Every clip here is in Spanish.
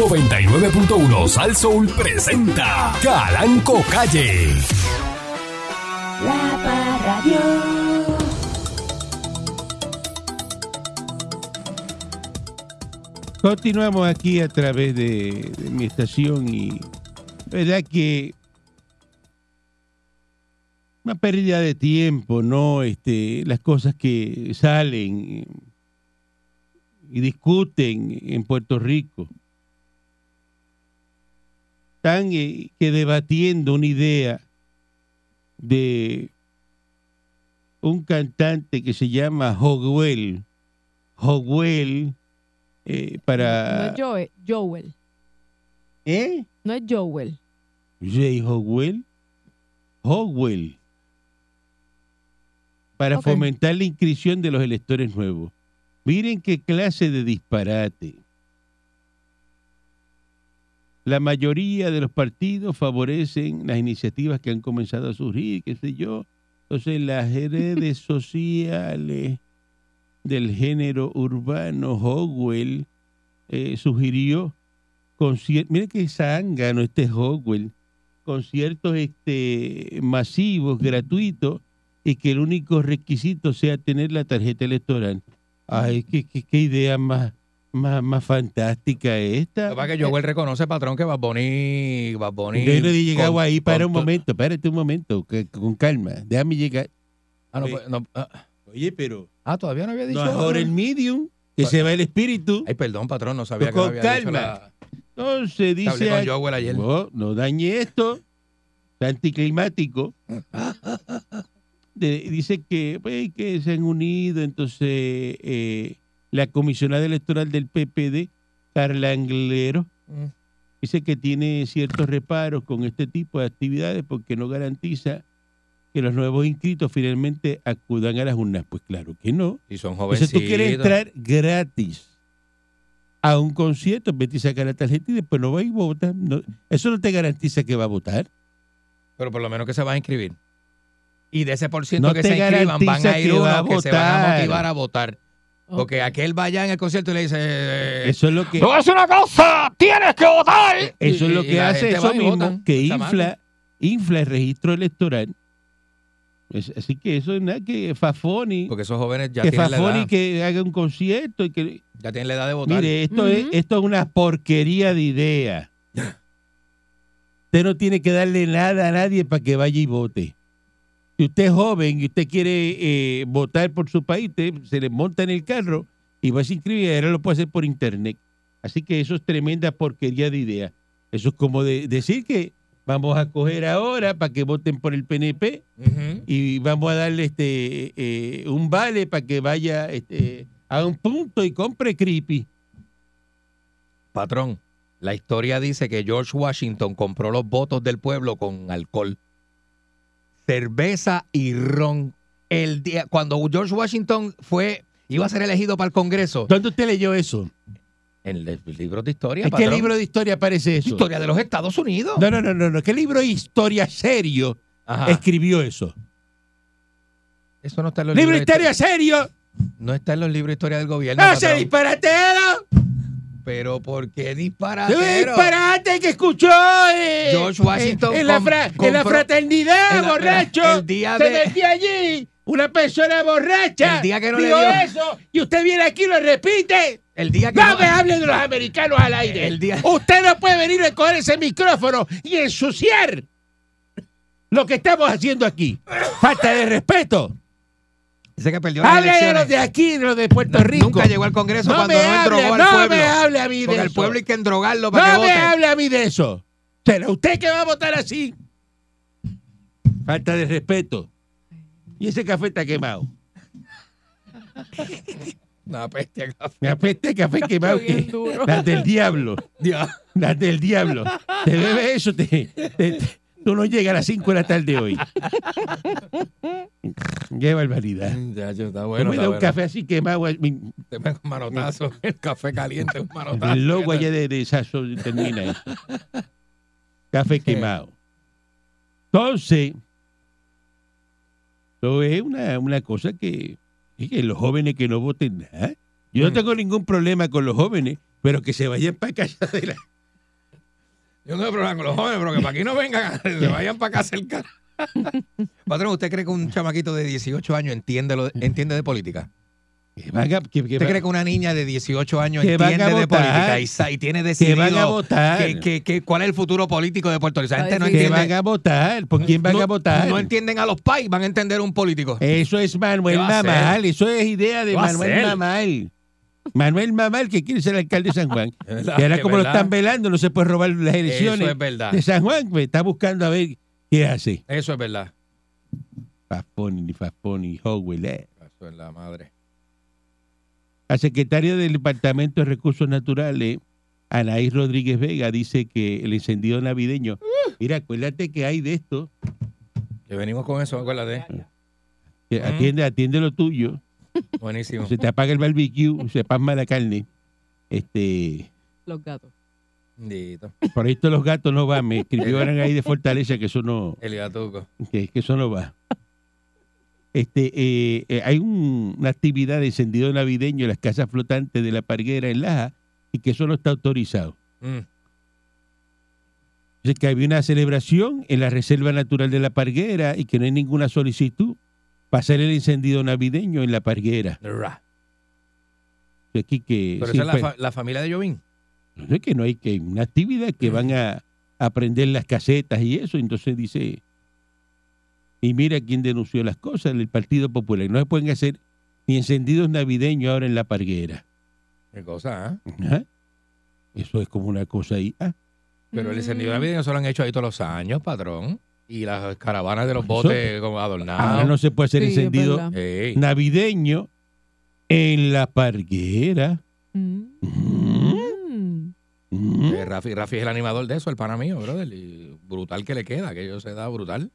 99.1 Sal Soul presenta Calanco Calle. La Parradio. Continuamos aquí a través de, de mi estación y verdad que una pérdida de tiempo, ¿no? Este, las cosas que salen y discuten en Puerto Rico. Están eh, que debatiendo una idea de un cantante que se llama Hogwell. Hogwell eh, No para... es Joel, Joel. ¿Eh? No es Joel. Jay Hogwell. Hogwell. Para fomentar la inscripción de los electores nuevos. Miren qué clase de disparate. La mayoría de los partidos favorecen las iniciativas que han comenzado a surgir, qué sé yo. Entonces las redes sociales del género urbano, Hogwell eh, sugirió conciertos, mire que zángano este Hogwell, conciertos este, masivos, gratuitos, y que el único requisito sea tener la tarjeta electoral. Ay, qué, qué- qué idea más, más, más fantástica esta. Lo que Joel reconoce, patrón, que Bad Bunny... Bad Bunny Yo no he llegado con- ahí, para un to- momento, párate un momento, que- con calma, déjame llegar. Ah, no, Sí. pues, no, ah, Oye, pero ah, todavía no había dicho... no ahora el medium, que se va el espíritu. Ay, perdón, patrón, no sabía Pues que con había dicho calma. la... Entonces Hablé dice... con Joel ayer. No, no dañe esto. Está anticlimático. De- dice que, pues, que se han unido, entonces eh, la comisionada electoral del PPD, Carla Anglero, Mm. dice que tiene ciertos reparos con este tipo de actividades porque no garantiza que los nuevos inscritos finalmente acudan a las urnas. Pues claro que no. Y son Entonces jovencitos. tú quieres entrar gratis a un concierto, vete y saca la tarjeta y después no va y vota. No, eso no te garantiza que va a votar. Pero por lo menos que se van a inscribir. Y de ese por ciento No que se inscriban, van a ir va a unos que se van a votar. motivar a votar. Porque aquel vaya en el concierto y le dice... eh, Eso es lo que, ¡No es una cosa! ¡Tienes que votar! eso es lo que la hace eso va mismo, votan, que infla, infla el registro electoral. Es- así que eso es nada que Fafoni, Porque esos jóvenes ya que tienen la Fafoni edad. que haga un concierto y que Ya tienen la edad de votar. Mire, esto, es, esto es una porquería de idea. Usted no tiene que darle nada a nadie para que vaya y vote. Si usted es joven y usted quiere eh, votar por su país, usted se le monta en el carro y va a se inscribir y ahora lo puede hacer por internet. Así que eso es tremenda porquería de idea. Eso es como de- decir que vamos a coger ahora para que voten por el PNP y vamos a darle este eh, un vale para que vaya este, a un punto y compre creepy. Patrón, la historia dice que George Washington compró los votos del pueblo con alcohol, cerveza y ron. El día cuando George Washington fue iba a ser elegido para el Congreso, ¿Dónde usted leyó eso? en el libro de historia, ¿En qué patrón. libro de historia aparece eso? Historia de los Estados Unidos. No, no, no, no, no. ¿Qué libro de historia serio Ajá. escribió eso? Eso no está en los ¿Libro de libros historia serio? No está en los libros de historia del gobierno. ¡No se disparatero! Pero ¿por qué ¡Se disparatero? disparate que escuchó! eh, George Washington En, en la, fra- en la fraternidad, en la- borracho. el día se de- metía allí una persona borracha. El día que no le dijo dio- eso y usted viene aquí y lo repite. El día que No no- me hable de los americanos al aire. El día- Usted no puede venir a coger ese micrófono y ensuciar lo que estamos haciendo aquí. Falta de respeto. Dice que perdió las Hable de los de aquí, de los de Puerto No, Rico. Nunca llegó al Congreso no cuando me no hable, endrogó al no pueblo. me hable a mí de Porque eso. pueblo hay que endrogarlo para no que me hable a mí de eso. ¿Será usted que va a votar así? Falta de respeto. Y ese café está quemado. Una peste a café. Me apeste café quemado que las del diablo. Las del diablo. Te bebes eso, te, te- te- tú no llegas a las 5 de la tarde hoy. Qué barbaridad. Ya, ya, está Tú bueno. me das un bueno. café así quemado. mi- Te pega un manotazo. El café caliente, un manotazo. El logo allá de, de Sasso termina. Café quemado. Entonces, eso es una, una cosa que, es que los jóvenes que no voten nada. Yo no Mm. tengo ningún problema con los jóvenes pero que se vayan para casa de la... Yo no tengo problema con los jóvenes, pero que para aquí no vengan, se vayan para acá cerca. Patrón, ¿usted cree que un chamaquito de 18 años entiende, lo, entiende de política? Que van a, que, que ¿Usted cree que una niña de 18 años Que a entiende de política y, tiene que decidido van a votar. que- que- que- cuál es el futuro político de Puerto Rico? No Ay, sí. que entiende. van a votar. ¿Por quién van no, a votar? No entienden a los pais, van a entender un político. Eso es Manuel ¿Qué va a? Mamal. Eso es idea de ¿Qué va a Manuel? Mamal. Manuel Mamal, que quiere ser alcalde de San Juan. Verdad, Y ahora que como lo están velando, no se puede robar las elecciones Eso es verdad. de San Juan. Pues está buscando a ver qué hace. Eso es verdad. Fasponi, ni Fasponi, Howell. eh. Eso es la madre. La secretaria del Departamento de Recursos Naturales, Anaís Rodríguez Vega, dice que el encendido navideño. Mira, acuérdate que hay de esto. Que venimos con eso, acuérdate. que Mm. atiende, atiende lo tuyo. Buenísimo. Se te apaga el barbecue, se pasma la carne. Este. Los gatos. Por ahí todos los gatos no van. Me escribieron ahí de Fortaleza que eso no, El gatuco. que, que eso no va. Este, eh, eh, hay un- una actividad de encendido navideño en las casas flotantes de la Parguera en Laja y que eso no está autorizado. Mm. Que había una celebración en la Reserva Natural de la Parguera y que no hay ninguna solicitud para hacer el encendido navideño en la Parguera. Ra. Aquí que, Pero sí, esa es la, pues, fa- la familia de Jovín. No sé, que no hay que una actividad que van a aprender las casetas y eso. Entonces dice, y mira quién denunció las cosas, el Partido Popular. No se pueden hacer ni encendidos navideños ahora en la Parguera. Qué cosa, ¿ah? Ajá. Eso es como una cosa ahí. Ah, Pero el Mm. encendido navideño se lo han hecho ahí todos los años, patrón. Y las caravanas de los botes como ahora adornados. no se puede hacer Sí, encendido navideño en la Parguera. Mm. Mm. Eh, Rafi, Rafi es el animador de eso, el pana mío, brother. Y brutal que le queda, que ellos se da brutal.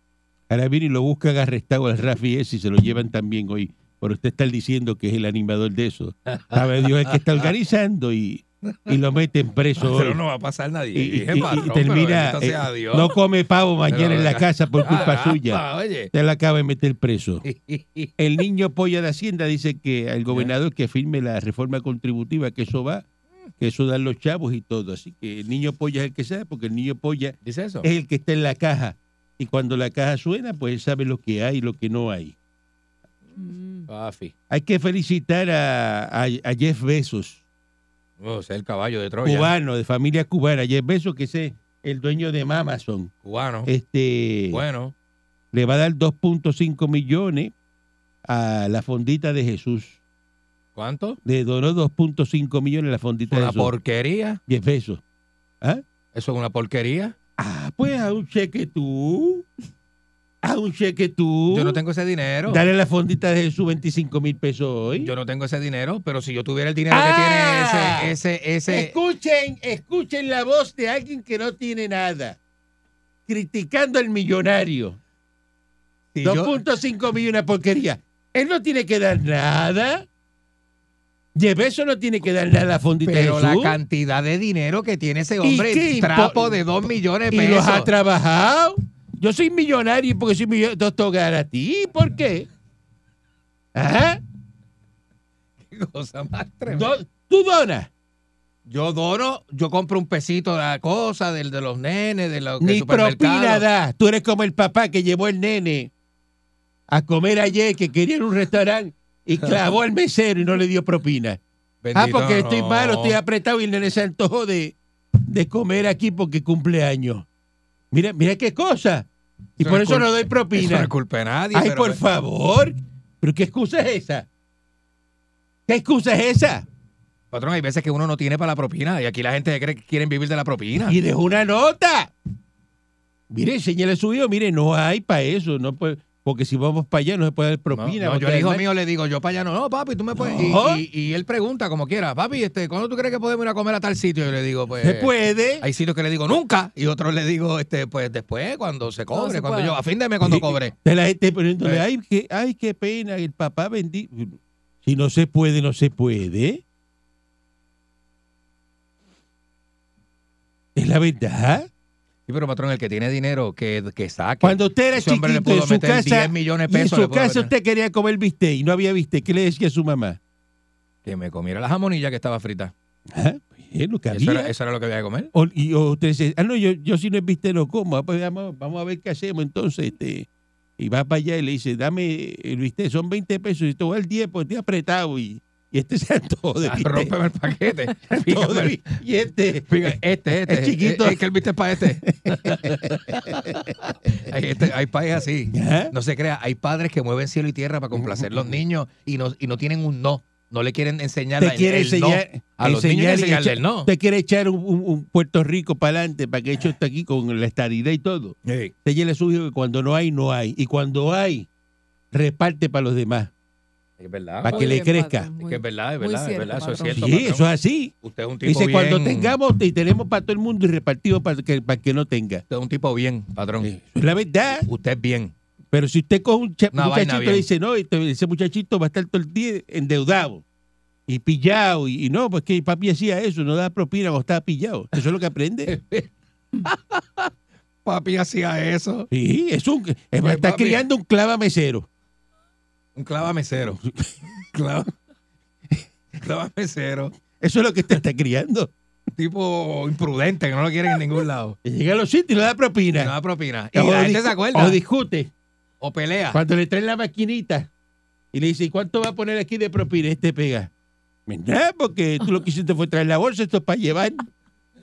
Ahora y lo buscan arrestado al Rafi ese y se lo llevan también hoy. Por usted estar diciendo que es el animador de eso. Sabe Dios el que está organizando y, y lo meten preso hoy. Pero no va a pasar nadie. Y, termina, eh, no come pavo mañana Pero, en la casa por culpa suya. Oye. Usted la acaba de meter preso. El niño polla de Hacienda dice que al gobernador que firme la reforma contributiva, que eso va, que eso dan los chavos y todo. Así que el niño polla es el que sabe, porque el niño polla eso. es el que está en la caja. Y cuando la caja suena, pues él sabe lo que hay y lo que no hay. Mm. Hay que felicitar a, a- a Jeff Bezos, Oh, es el caballo de Troya. cubano, de familia cubana. Jeff Bezos, que es el dueño de Amazon. Cubano. Este, Bueno. le va a dar 2.5 millones a la fondita de Jesús. ¿Cuánto? Le donó 2.5 millones a la fondita de Una Jesús. porquería. Jeff Bezos. ¿Ah? Eso es una porquería. Ah, pues a un cheque tú. A un cheque tú. Yo no tengo ese dinero. Dale la fondita de Jesús 25 mil pesos hoy. Yo no tengo ese dinero, pero si yo tuviera el dinero Ah. que tiene ese, ese, ese. Escuchen, escuchen la voz de alguien que no tiene nada. Criticando al millonario. si yo- 2.5 millones porquería. Él no tiene que dar nada. Jeff Bezos no tiene que dar nada a la fondita pero la cantidad de dinero que tiene ese ¿Y hombre, qué trapo de dos millones de y los pesos. ha trabajado. Yo soy millonario porque soy millonario. Te toca a ti. ¿Por qué? Ajá. Qué cosa más tremenda. Do- tú donas. Yo dono, yo compro un pesito de la cosa, del de los nenes, de los Ni propina das. Tú eres como el papá que llevó el nene a comer ayer, que quería ir a un restaurante y clavó al mesero y no le dio propina. ah, porque estoy no. malo, estoy apretado y el nene se antojó de, de comer aquí porque cumple años. Mira, mira qué cosa. Y Eso por no es eso no doy Eso propina. no es culpa de nadie. Ay, pero- por favor. ¿Pero qué excusa es esa? ¿Qué excusa es esa? Patrón, hay veces que uno no tiene para la propina y aquí la gente cree que quieren vivir de la propina. Y dejó una nota. Mire, enséñale a su hijo, mire, no hay para eso, no puede, porque si vamos para allá no se puede dar propina. no, yo al hijo mío le digo, yo para allá no, no, papi, tú me puedes. y- No. Y, y él pregunta como quiera, papi, este, ¿cuándo tú crees que podemos ir a comer a tal sitio? Yo le digo, pues. Se puede. Hay sitios que le digo nunca y otros le digo, este, pues después, cuando se cobre, se cuando yo, a fin de mes cuando cobre. De la gente poniéndole, Eh. ay, qué, ay, qué pena, el papá bendito. Si no se puede, no se puede. Es la verdad. Sí, pero patrón, el que tiene dinero, que, que saque. Cuando usted era Ese hombre le chiquito en su meter casa, 10 millones de y en le su pudo casa meter. usted quería comer bistec y no había bistec, ¿qué le decía a su mamá? Que me comiera la jamonilla que estaba frita. Ah, pues, Es lo que Eso había. era, eso era lo que había que comer. O, y o usted dice, ah, no, yo, yo si no es bistec no como. Ah, pues vamos, vamos a ver qué hacemos entonces. Este, y va para allá y le dice, dame el bistec, son 20 pesos y te voy al 10 porque estoy apretado y, y este se todo de Ah, bistec. Rómpeme el paquete. todo de este, Fíjate, Este, este. Es chiquito. Es, es que el viste para este. hay, este- hay países así. ¿Ah? No se crea. Hay padres que mueven cielo y tierra para complacer a los niños y no, y no tienen un no. No le quieren enseñar te quiere el enseñar, A los niños enseñar enseñarle el no. Usted quiere echar un, Puerto Rico para adelante para que esto esté aquí con la estadidad y todo. Sí. Ya le su hijo que cuando no hay, no hay. Y cuando hay, reparte para los demás. Es verdad. Para que le crezca. patrón, Es muy- que es verdad, es verdad, es cierto, verdad. Eso es cierto. Sí, patrón. eso es así. Usted es un tipo Dice, bien. cuando tengamos y tenemos para todo el mundo y repartido para que, para que no tenga. Usted es un tipo bien, patrón. La verdad. Usted es bien. Pero si usted coge un Una muchachito y dice, no, ese muchachito va a estar todo el día endeudado y pillado. Y, y no, pues que papi hacía eso, no da propina cuando estaba pillado. Eso es lo que aprende. Papi hacía eso. Sí, es un, es, Pues, está papi. criando un clava mesero. Un clava mesero. clava, clava mesero. Eso es lo que usted está criando. Tipo imprudente que no lo quieren en ningún lado. Y llega a los sitios y le da Y propina. no da propina. Y O la gente discu- se acuerda. O discute. O pelea. Cuando le traen la maquinita y le dice, ¿y cuánto va a poner aquí de propina? Este pega. Nada, porque tú lo que hiciste fue traer la bolsa, esto es para llevar.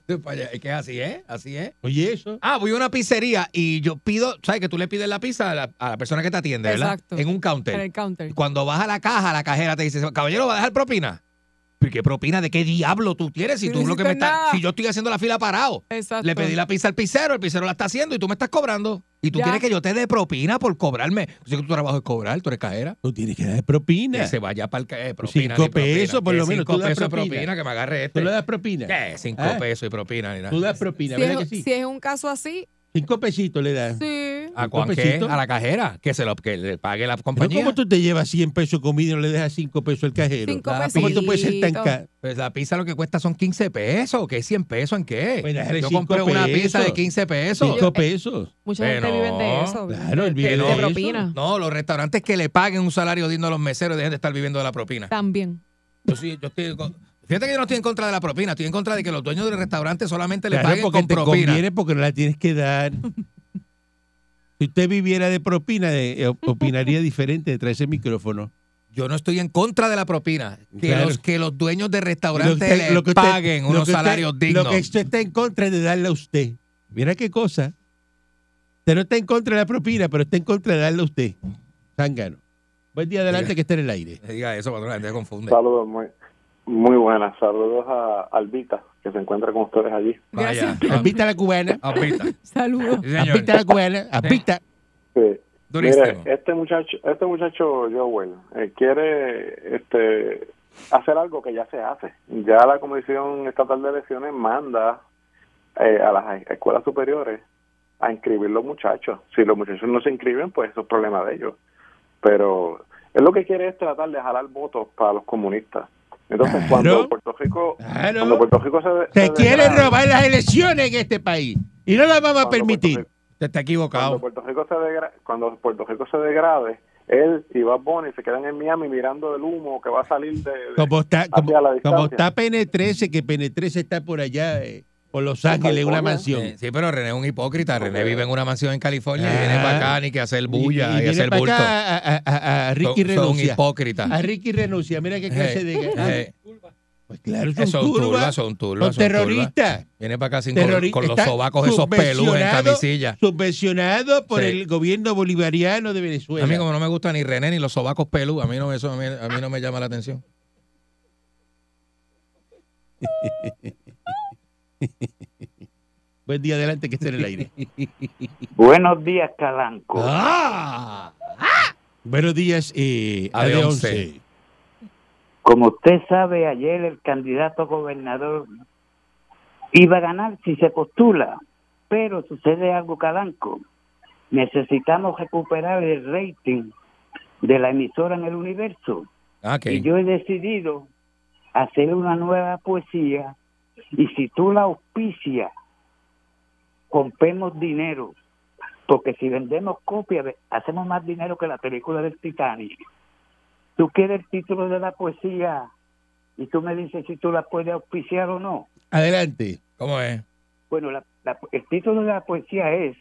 Es que así es, así es. Oye, eso. Ah, voy a una pizzería y yo pido, ¿sabes? Que tú le pides la pizza a la, a la persona que te atiende, ¿verdad? Exacto. En un En counter. el counter. Cuando vas a la caja, la cajera te dice, caballero, ¿va a dejar propina? ¿Pero qué propina? ¿De qué diablo tú tienes? Si Yo tú lo que me nada. si yo estoy haciendo la fila parado. Exacto. Le pedí la pizza al pizzero, el pizzero la está haciendo y tú me estás cobrando. Y tú Ya. quieres que yo te dé propina por cobrarme. Yo sé que tu trabajo es cobrar, tú eres cajera. Tú tienes que dar propina. Que se vaya para el eh, propina. Cinco pesos, por ¿Qué lo menos, Cinco tú das pesos de propina. propina, que me agarre Tú este. le das propina. ¿Qué? Cinco ¿Ah? pesos y propina. Ni nada. Tú das propina, Si ¿verdad es, que sí? si es un caso así, Cinco pesitos le das. sí. ¿A cuán qué? A la cajera. Que se lo que le pague la Pero compañía. ¿Cómo tú te llevas 100 pesos de comida y no le dejas 5 pesos al cajero? Cinco ¿Cómo tú puedes ser tan caro? Pues la pizza lo que cuesta son 15 pesos. ¿Qué? ¿100 pesos en qué? Pues Yo compré una pizza de pesos. 15 pesos. 5 pesos. Mucha Pero gente vive de no. eso. Claro, el de, vive de propina. No, los restaurantes que le paguen un salario digno a los meseros dejen de estar viviendo de la propina. También. Yo sí, yo estoy, con- fíjate que yo no estoy en contra de la propina, estoy en contra de que los dueños del restaurante solamente le Claro, paguen porque con te propina. conviene porque no la tienes que dar. Si usted viviera de propina, de- eh, opinaría diferente detrás de ese micrófono. Yo no estoy en contra de la propina. Que, Claro. los, que los dueños de Lo restaurantes que usted- le lo que usted- paguen unos usted- salarios dignos. Lo que usted está en contra es de darle a usted. Mira qué cosa. Usted no está en contra de la propina, pero está en contra de darle a usted. Zángano. Buen día adelante Diga. que esté en el aire. Diga eso, patrón, la gente se confunde. Saludos, muy, muy buenas. Saludos a Albita, que se encuentra con ustedes allí. Vaya. Gracias. Apita la cubana. Apita. Saludos. Apita la cubana. Apita. Sí. Este muchacho, este muchacho Joel, eh, quiere este, hacer algo que ya se hace. Ya la Comisión Estatal de Elecciones manda eh, a las escuelas superiores a inscribir los muchachos. Si los muchachos no se inscriben, pues eso es problema de ellos. Pero él lo que quiere es tratar de jalar votos para los comunistas. Entonces, Claro. cuando Puerto Rico, Claro. cuando Puerto Rico se, Se se quiere degrade- robar las elecciones en este país. Y no las vamos a cuando permitir. Rico- Usted está cuando equivocado. Puerto Rico se degra- cuando Puerto Rico se degrade, él y Bad Bunny se quedan en Miami mirando el humo que va a salir de, de- Como está, como, está PN13, que PN13 está por allá, eh, por Los Ángeles, una mansión. Sí, pero René es un hipócrita. René vive en una mansión en California y viene para acá ni que hacer bulla y, hacer bulto. acá a, a- a- Ricky Son- son un renuncia. hipócrita. A Ricky renuncia. Mira qué clase de... Pues claro, son, son turbas, turbas, son turbas. turbas. terroristas. Viene para acá sin con, con los sobacos esos pelús en camisilla. Subvencionado por Sí. el gobierno bolivariano de Venezuela. A mí como no me gusta ni René ni los sobacos pelú, a mí no, eso a mí, a mí no me llama la atención. Buen día adelante que esté en el aire. Buenos días, Calanco. ¡Ah! Buenos días, eh, A de AD11. once. Como usted sabe, ayer el candidato a gobernador iba a ganar si se postula, pero sucede algo, Calanco. Necesitamos recuperar el rating de la emisora en el universo. Ah. Y yo he decidido hacer una nueva poesía y si tú la auspicias, rompemos dinero. Porque si vendemos copias, hacemos más dinero que la película del Titanic. Tú quieres el título de la poesía y tú me dices si tú la puedes auspiciar o no. Adelante. ¿Cómo es? Bueno, la- la- el título de la poesía es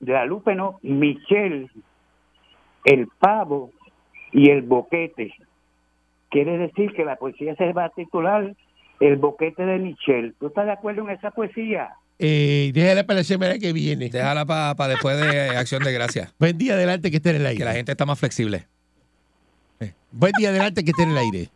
de la Lupe, no, Michelle, el pavo y el boquete. Quiere decir que la poesía se va a titular El boquete de Michelle. ¿Tú estás de acuerdo en esa poesía? Eh, déjala para la semana que viene. Déjala para después de Acción de Gracia. Buen día adelante que esté en el aire. Que la gente está más flexible. Buen día adelante que esté en el aire.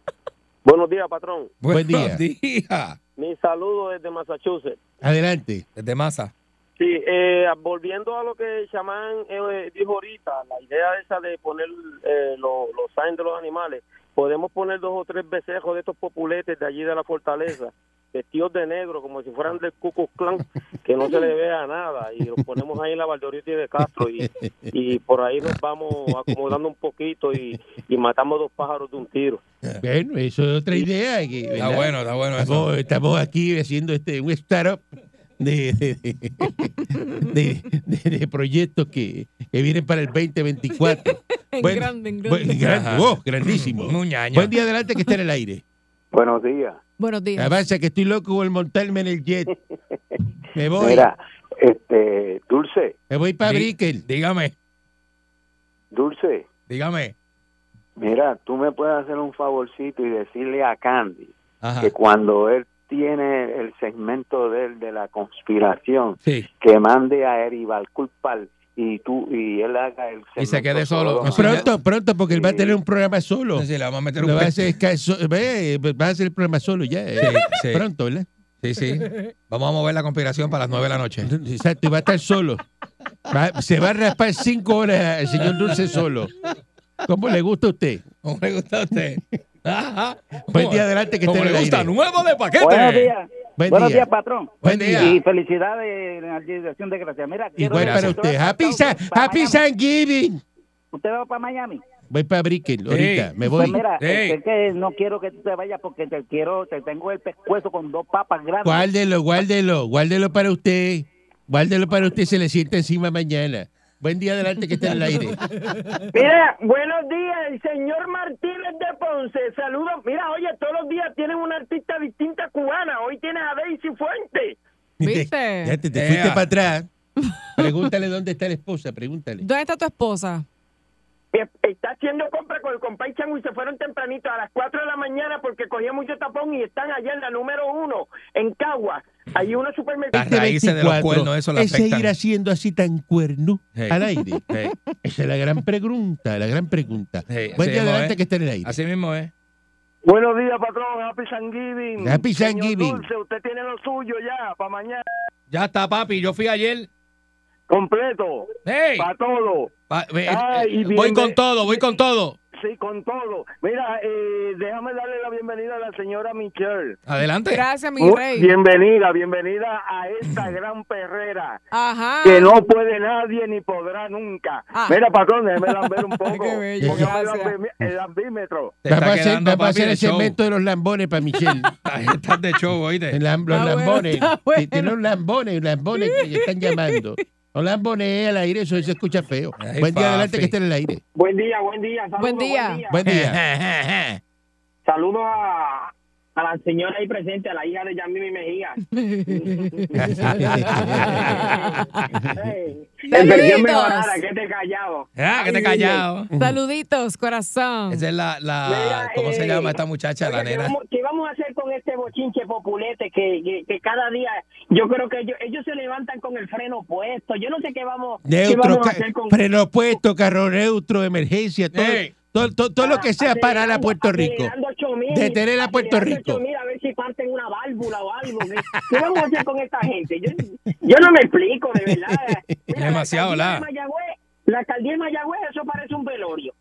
Buenos días, patrón. Buen día. Buenos días. Mi saludo desde Massachusetts. Adelante. Desde masa. Sí, eh, volviendo a lo que chamán eh, dijo ahorita, la idea esa de poner eh, lo- los signs de los animales, podemos poner dos o tres becejos de estos populetes de allí de la fortaleza, vestidos de negro, como si fueran del Ku Klux Klan, que no se le vea nada, y los ponemos ahí en la Valdoriotti de Castro, y, y por ahí nos vamos acomodando un poquito y, y matamos dos pájaros de un tiro. Bueno, eso es otra idea. que, Está bueno, está bueno eso. Estamos, estamos aquí haciendo este un startup de, de, de, de- de proyectos que, que vienen para el 2024. En Buen- grande, en buen- grande. Ajá. oh, grandísimo. Ñaño. Buen día adelante que esté en el aire. Buenos días. Buenos días. Avanza que estoy loco por montarme en el jet. Me voy. Mira, este, Dulce, Me voy para Di- Brickell. Dígame, Dulce, dígame. mira, tú me puedes hacer un favorcito y decirle a Candy Ajá. que cuando él tiene el segmento de él de la conspiración, Sí. que mande a Eribal Culpal y tú y él haga el Y se segmento quede solo. solo. Sí, Pronto, pronto, porque él va a tener un programa solo. Entonces le vamos a meter un va a hacer, ca- so- ve, va a hacer el programa solo ya. eh. Sí, sí. Pronto, ¿verdad? Sí, sí. Vamos a mover la conspiración para las nueve de la noche. Exacto, y va a estar solo. Va- se va a raspar cinco horas el señor Dulce solo. ¿Cómo le gusta a usted? ¿Cómo le gusta a usted? Ajá. Buen día adelante que esté ¿Cómo en le el gusta? aire. Nuevo de paquete. Buenos días. Buen Buenos día. días, patrón. Buen día. Y felicidades en la dirección de gracia. Mira, quiero Igual decir para usted. Happy, para- Sa- para happy. Thanksgiving. ¿Usted va para Miami? Voy para Brickell ahorita. Me Pues voy. mira, Ey. es que no quiero que tú te vayas porque te quiero, te tengo el pescuezo con dos papas grandes. Guárdelo, guárdelo. Guárdelo para usted. Guárdelo para usted. Se le sienta encima mañana. Buen día adelante que esté en el aire. Mira, buenos días, el señor Martínez de Saludos. Mira, oye, todos los días tienen una artista distinta cubana. Hoy tienes a Daisy Fuente. ¿Viste? Ya te, fuiste para atrás. Pregúntale dónde está la esposa. Pregúntale. ¿Dónde está tu esposa? Está haciendo compra con el compay Chango y se fueron tempranito a las 4 de la mañana porque cogía mucho tapón y están allá en la número uno, en Cagua. Hay unos supermercados. Las raíces de los 24, cuernos, eso le es afectan. seguir haciendo así tan cuerno Hey. al aire. Hey, Esa es la gran pregunta, la gran pregunta. hey, Buen día adelante es. que esté en el aire. Así mismo es. Buenos días, patrón. Happy Thanksgiving. Happy Señor Thanksgiving. Dulce, usted tiene lo suyo ya, para mañana. Ya está, papi. Yo fui ayer. Completo, Hey, para todo. pa- ve- Ay, y voy con todo, voy con todo. Sí, con todo. Mira, eh, déjame darle la bienvenida a la señora Michelle. Adelante. Gracias, mi Muy- rey. Bienvenida, bienvenida a esta gran perrera. Ajá. que no puede nadie ni podrá nunca. Ah. Mira, patrón, déjeme lamber un poco. Qué bello, Póngame el gracias. lambi- el lambímetro. Te Vamos está a hacer, quedando, vamos a hacer de el segmento de los lambones para Michelle. Estás de show, oíste. Los lambones. Tiene los lambones, lambones que le están llamando. Los lambones al aire, eso se escucha feo. Ay, Buen día adelante que esté en el aire. Buen día, buen día. Saludos, Buen día. Buen día. Saludos a, a la señora ahí presente, a la hija de Yamimi Mejía. Hey, mejorada, Saluditos. que te callado. Ah, que te callado. Saluditos, corazón. Esa es la, la Mira, ¿cómo se eh, llama esta muchacha, la Oye, ¿qué nena? vamos, qué vamos a hacer con este bochinche populete que, que, que cada día, yo creo que ellos, ellos se levantan con el freno puesto. Yo no sé qué vamos, qué vamos a hacer con freno puesto, carro neutro, emergencia, todo, Ey. Todo, todo, todo lo que sea parar a Puerto Rico. Acelerando 8000, Detener a Puerto Rico. 8000 a ver si parten una válvula o algo. ¿Qué, vamos a hacer con esta gente? Yo, yo no me explico, de verdad. Mira, Demasiado, la. la. alcaldía de Mayagüez- La alcaldía de Mayagüez, eso parece un velorio.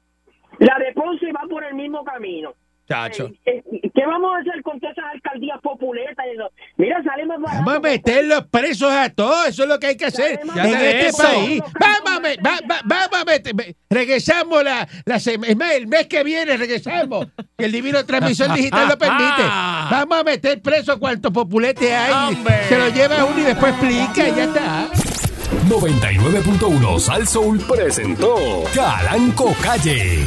La de Ponce va por el mismo camino. Chacho. Eh, ¿Qué vamos a hacer con todas esas alcaldías populetas? y eso? Mira, barato. Vamos a meterlos presos a todos, eso es lo que hay que hacer Ya en este eso. país. Vamos a, me- va- va- vamos a meter, me- regresamos la, la sema- es más, el mes que viene regresamos, que el divino transmisor digital lo permite. Vamos a meter presos cuantos populetes hay, Hombre. se lo lleva uno y después explica y ya está. 99.1 Sal Soul presentó Calanco Calle.